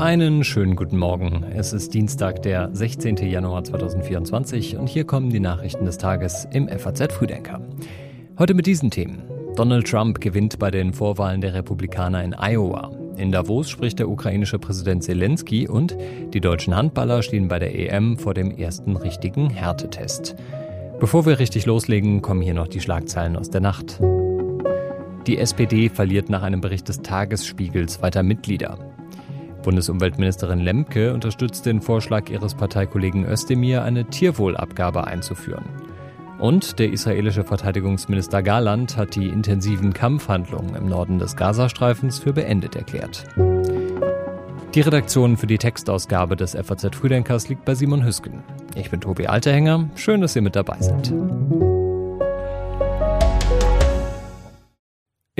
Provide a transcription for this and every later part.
Einen schönen guten Morgen. Es ist Dienstag, der 16. Januar 2024 und hier kommen die Nachrichten des Tages im FAZ Frühdenker. Heute mit diesen Themen. Donald Trump gewinnt bei den Vorwahlen der Republikaner in Iowa. In Davos spricht der ukrainische Präsident Zelensky und die deutschen Handballer stehen bei der EM vor dem ersten richtigen Härtetest. Bevor wir richtig loslegen, kommen hier noch die Schlagzeilen aus der Nacht. Die SPD verliert nach einem Bericht des Tagesspiegels weiter Mitglieder. Bundesumweltministerin Lemke unterstützt den Vorschlag ihres Parteikollegen Özdemir, eine Tierwohlabgabe einzuführen. Und der israelische Verteidigungsminister Garland hat die intensiven Kampfhandlungen im Norden des Gazastreifens für beendet erklärt. Die Redaktion für die Textausgabe des FAZ Frühdenkers liegt bei Simon Hüsken. Ich bin Tobi Alterhänger. Schön, dass ihr mit dabei seid.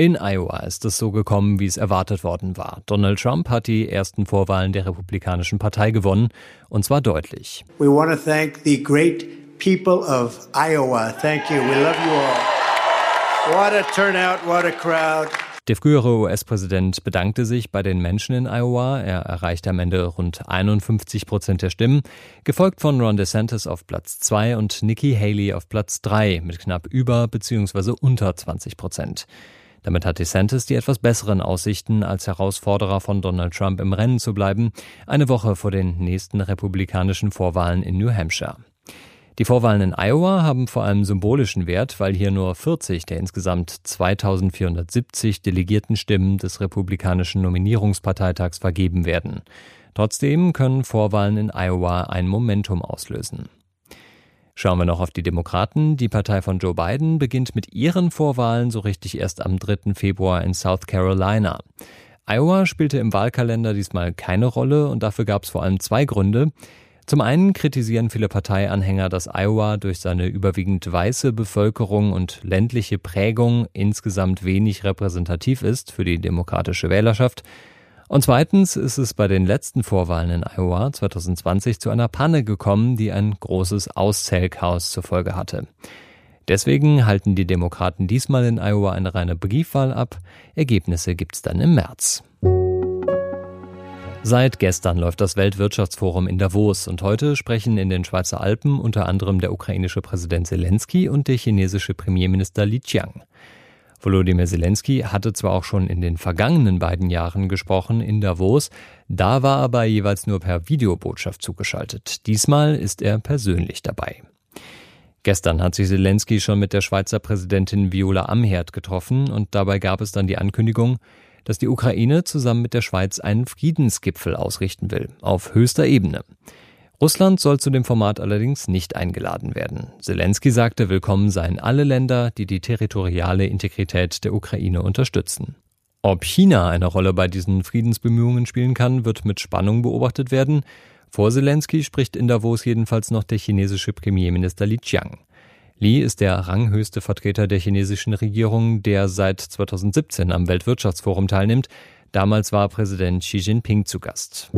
In Iowa ist es so gekommen, wie es erwartet worden war. Donald Trump hat die ersten Vorwahlen der Republikanischen Partei gewonnen, und zwar deutlich. We want to thank the great people of Iowa. Thank you. We love you all. What a turnout, what a crowd. Der frühere US-Präsident bedankte sich bei den Menschen in Iowa. Er erreichte am Ende rund 51 Prozent der Stimmen, gefolgt von Ron DeSantis auf Platz 2 und Nikki Haley auf Platz 3 mit knapp über bzw. unter 20 Prozent. Damit hat DeSantis die etwas besseren Aussichten, als Herausforderer von Donald Trump im Rennen zu bleiben, eine Woche vor den nächsten republikanischen Vorwahlen in New Hampshire. Die Vorwahlen in Iowa haben vor allem symbolischen Wert, weil hier nur 40 der insgesamt 2470 delegierten Stimmen des republikanischen Nominierungsparteitags vergeben werden. Trotzdem können Vorwahlen in Iowa ein Momentum auslösen. Schauen wir noch auf die Demokraten. Die Partei von Joe Biden beginnt mit ihren Vorwahlen so richtig erst am 3. Februar in South Carolina. Iowa spielte im Wahlkalender diesmal keine Rolle und dafür gab es vor allem zwei Gründe. Zum einen kritisieren viele Parteianhänger, dass Iowa durch seine überwiegend weiße Bevölkerung und ländliche Prägung insgesamt wenig repräsentativ ist für die demokratische Wählerschaft. Und zweitens ist es bei den letzten Vorwahlen in Iowa 2020 zu einer Panne gekommen, die ein großes Auszählchaos zur Folge hatte. Deswegen halten die Demokraten diesmal in Iowa eine reine Briefwahl ab. Ergebnisse gibt's dann im März. Seit gestern läuft das Weltwirtschaftsforum in Davos und heute sprechen in den Schweizer Alpen unter anderem der ukrainische Präsident Zelensky und der chinesische Premierminister Li Qiang. Volodymyr Zelensky hatte zwar auch schon in den vergangenen beiden Jahren gesprochen in Davos, da war er aber jeweils nur per Videobotschaft zugeschaltet. Diesmal ist er persönlich dabei. Gestern hat sich Zelensky schon mit der Schweizer Präsidentin Viola Amherd getroffen und dabei gab es dann die Ankündigung, dass die Ukraine zusammen mit der Schweiz einen Friedensgipfel ausrichten will, auf höchster Ebene. Russland soll zu dem Format allerdings nicht eingeladen werden. Zelensky sagte, willkommen seien alle Länder, die die territoriale Integrität der Ukraine unterstützen. Ob China eine Rolle bei diesen Friedensbemühungen spielen kann, wird mit Spannung beobachtet werden. Vor Zelensky spricht in Davos jedenfalls noch der chinesische Premierminister Li Qiang. Li ist der ranghöchste Vertreter der chinesischen Regierung, der seit 2017 am Weltwirtschaftsforum teilnimmt. Damals war Präsident Xi Jinping zu Gast.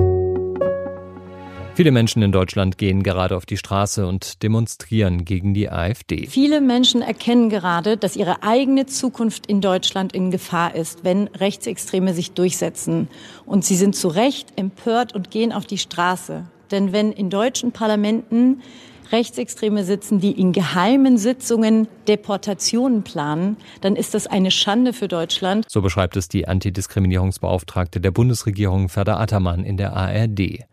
Viele Menschen in Deutschland gehen gerade auf die Straße und demonstrieren gegen die AfD. Viele Menschen erkennen gerade, dass ihre eigene Zukunft in Deutschland in Gefahr ist, wenn Rechtsextreme sich durchsetzen. Und sie sind zu Recht empört und gehen auf die Straße. Denn wenn in deutschen Parlamenten Rechtsextreme sitzen, die in geheimen Sitzungen Deportationen planen, dann ist das eine Schande für Deutschland. So beschreibt es die Antidiskriminierungsbeauftragte der Bundesregierung Ferda Attermann in der ARD.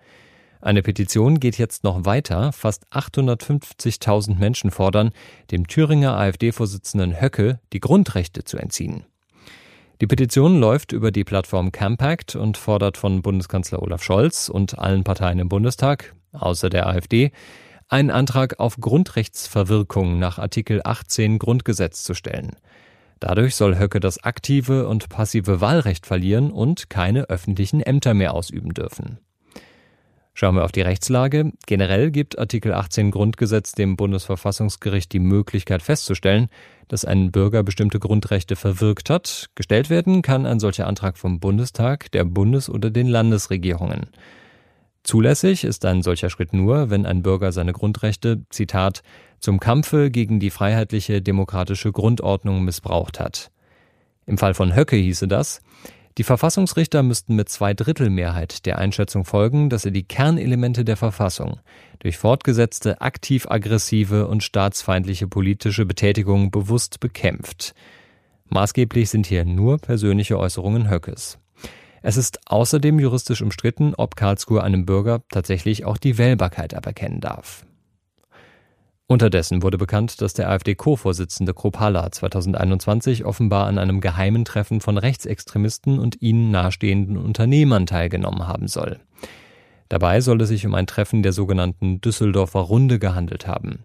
Eine Petition geht jetzt noch weiter. Fast 850.000 Menschen fordern, dem Thüringer AfD-Vorsitzenden Höcke die Grundrechte zu entziehen. Die Petition läuft über die Plattform Campact und fordert von Bundeskanzler Olaf Scholz und allen Parteien im Bundestag, außer der AfD, einen Antrag auf Grundrechtsverwirkung nach Artikel 18 Grundgesetz zu stellen. Dadurch soll Höcke das aktive und passive Wahlrecht verlieren und keine öffentlichen Ämter mehr ausüben dürfen. Schauen wir auf die Rechtslage. Generell gibt Artikel 18 Grundgesetz dem Bundesverfassungsgericht die Möglichkeit festzustellen, dass ein Bürger bestimmte Grundrechte verwirkt hat. Gestellt werden kann ein solcher Antrag vom Bundestag, der Bundes- oder den Landesregierungen. Zulässig ist ein solcher Schritt nur, wenn ein Bürger seine Grundrechte, Zitat, zum Kampfe gegen die freiheitliche demokratische Grundordnung missbraucht hat. Im Fall von Höcke hieße das, Die Verfassungsrichter müssten mit Zweidrittelmehrheit der Einschätzung folgen, dass er die Kernelemente der Verfassung durch fortgesetzte aktiv-aggressive und staatsfeindliche politische Betätigung bewusst bekämpft. Maßgeblich sind hier nur persönliche Äußerungen Höckes. Es ist außerdem juristisch umstritten, ob Karlsruhe einem Bürger tatsächlich auch die Wählbarkeit aberkennen darf. Unterdessen wurde bekannt, dass der AfD-Co-Vorsitzende Kropala 2021 offenbar an einem geheimen Treffen von Rechtsextremisten und ihnen nahestehenden Unternehmern teilgenommen haben soll. Dabei soll es sich um ein Treffen der sogenannten Düsseldorfer Runde gehandelt haben.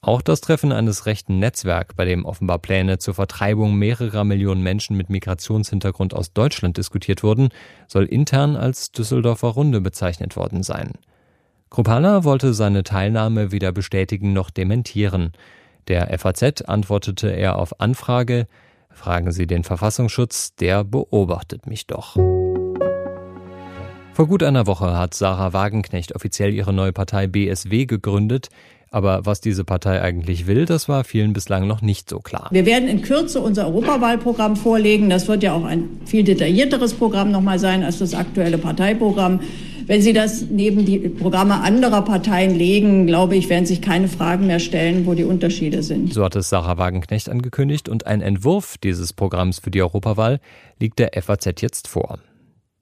Auch das Treffen eines rechten Netzwerks, bei dem offenbar Pläne zur Vertreibung mehrerer Millionen Menschen mit Migrationshintergrund aus Deutschland diskutiert wurden, soll intern als Düsseldorfer Runde bezeichnet worden sein. Kropala wollte seine Teilnahme weder bestätigen noch dementieren. Der FAZ antwortete er auf Anfrage, fragen Sie den Verfassungsschutz, der beobachtet mich doch. Vor gut einer Woche hat Sarah Wagenknecht offiziell ihre neue Partei BSW gegründet. Aber was diese Partei eigentlich will, das war vielen bislang noch nicht so klar. Wir werden in Kürze unser Europawahlprogramm vorlegen. Das wird ja auch ein viel detaillierteres Programm nochmal sein als das aktuelle Parteiprogramm. Wenn Sie das neben die Programme anderer Parteien legen, glaube ich, werden sich keine Fragen mehr stellen, wo die Unterschiede sind. So hat es Sarah Wagenknecht angekündigt und ein Entwurf dieses Programms für die Europawahl liegt der FAZ jetzt vor.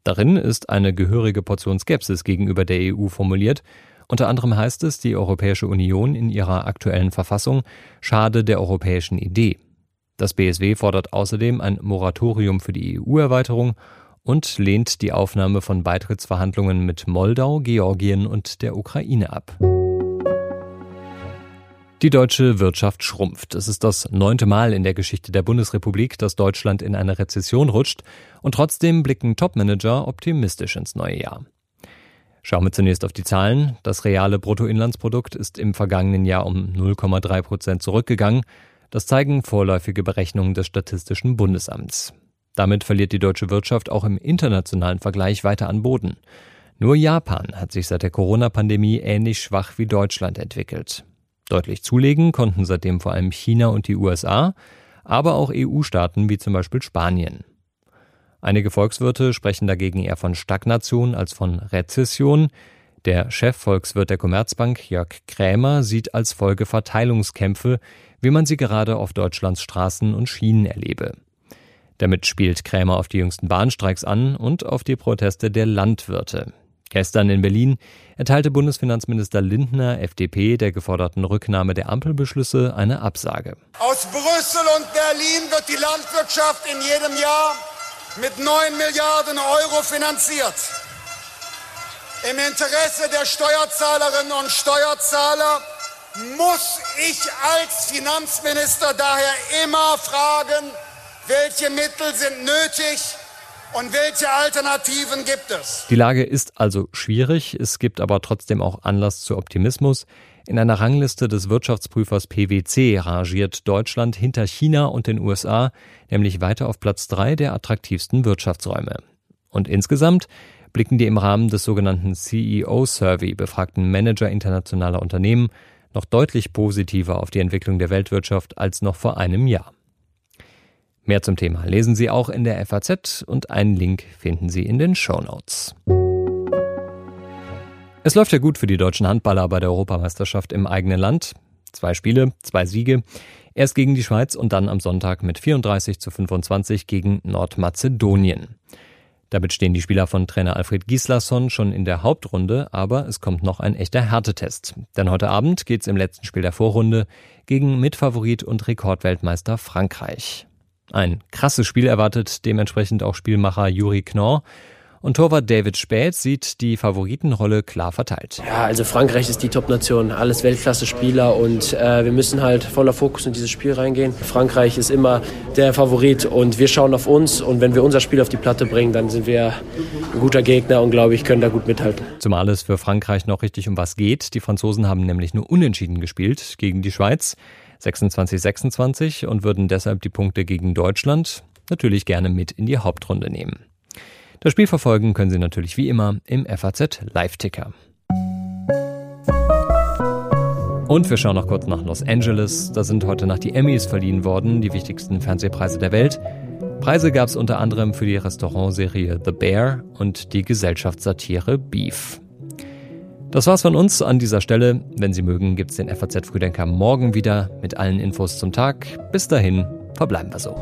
Darin ist eine gehörige Portion Skepsis gegenüber der EU formuliert. Unter anderem heißt es, die Europäische Union in ihrer aktuellen Verfassung schade der europäischen Idee. Das BSW fordert außerdem ein Moratorium für die EU-Erweiterung und lehnt die Aufnahme von Beitrittsverhandlungen mit Moldau, Georgien und der Ukraine ab. Die deutsche Wirtschaft schrumpft. Es ist das neunte Mal in der Geschichte der Bundesrepublik, dass Deutschland in eine Rezession rutscht und trotzdem blicken Topmanager optimistisch ins neue Jahr. Schauen wir zunächst auf die Zahlen. Das reale Bruttoinlandsprodukt ist im vergangenen Jahr um 0,3 Prozent zurückgegangen. Das zeigen vorläufige Berechnungen des Statistischen Bundesamts. Damit verliert die deutsche Wirtschaft auch im internationalen Vergleich weiter an Boden. Nur Japan hat sich seit der Corona-Pandemie ähnlich schwach wie Deutschland entwickelt. Deutlich zulegen konnten seitdem vor allem China und die USA, aber auch EU-Staaten wie zum Beispiel Spanien. Einige Volkswirte sprechen dagegen eher von Stagnation als von Rezession. Der Chefvolkswirt der Commerzbank, Jörg Krämer, sieht als Folge Verteilungskämpfe, wie man sie gerade auf Deutschlands Straßen und Schienen erlebe. Damit spielt Krämer auf die jüngsten Bahnstreiks an und auf die Proteste der Landwirte. Gestern in Berlin erteilte Bundesfinanzminister Lindner, FDP, der geforderten Rücknahme der Ampelbeschlüsse eine Absage. Aus Brüssel und Berlin wird die Landwirtschaft in jedem Jahr mit 9 Milliarden Euro finanziert. Im Interesse der Steuerzahlerinnen und Steuerzahler muss ich als Finanzminister daher immer fragen, welche Mittel sind nötig und welche Alternativen gibt es? Die Lage ist also schwierig, es gibt aber trotzdem auch Anlass zu Optimismus. In einer Rangliste des Wirtschaftsprüfers PwC rangiert Deutschland hinter China und den USA, nämlich weiter auf Platz drei der attraktivsten Wirtschaftsräume. Und insgesamt blicken die im Rahmen des sogenannten CEO Survey befragten Manager internationaler Unternehmen noch deutlich positiver auf die Entwicklung der Weltwirtschaft als noch vor einem Jahr. Mehr zum Thema lesen Sie auch in der FAZ und einen Link finden Sie in den Show Notes. Es läuft ja gut für die deutschen Handballer bei der Europameisterschaft im eigenen Land. Zwei Spiele, zwei Siege. Erst gegen die Schweiz und dann am Sonntag mit 34 zu 25 gegen Nordmazedonien. Damit stehen die Spieler von Trainer Alfred Gislason schon in der Hauptrunde, aber es kommt noch ein echter Härtetest. Denn heute Abend geht's im letzten Spiel der Vorrunde gegen Mitfavorit und Rekordweltmeister Frankreich. Ein krasses Spiel erwartet dementsprechend auch Spielmacher Juri Knorr. Und Torwart David Späth sieht die Favoritenrolle klar verteilt. Ja, also Frankreich ist die Top-Nation, alles Weltklasse-Spieler und äh, wir müssen halt voller Fokus in dieses Spiel reingehen. Frankreich ist immer der Favorit und wir schauen auf uns und wenn wir unser Spiel auf die Platte bringen, dann sind wir ein guter Gegner und glaube ich, können da gut mithalten. Zumal es für Frankreich noch richtig um was geht. Die Franzosen haben nämlich nur unentschieden gespielt gegen die Schweiz. 26-26 und würden deshalb die Punkte gegen Deutschland natürlich gerne mit in die Hauptrunde nehmen. Das Spiel verfolgen können Sie natürlich wie immer im FAZ Live-Ticker. Und wir schauen noch kurz nach Los Angeles. Da sind heute Nacht die Emmys verliehen worden, die wichtigsten Fernsehpreise der Welt. Preise gab es unter anderem für die Restaurantserie The Bear und die Gesellschaftssatire Beef. Das war's von uns an dieser Stelle. Wenn Sie mögen, gibt's den FAZ Frühdenker morgen wieder mit allen Infos zum Tag. Bis dahin, verbleiben wir so.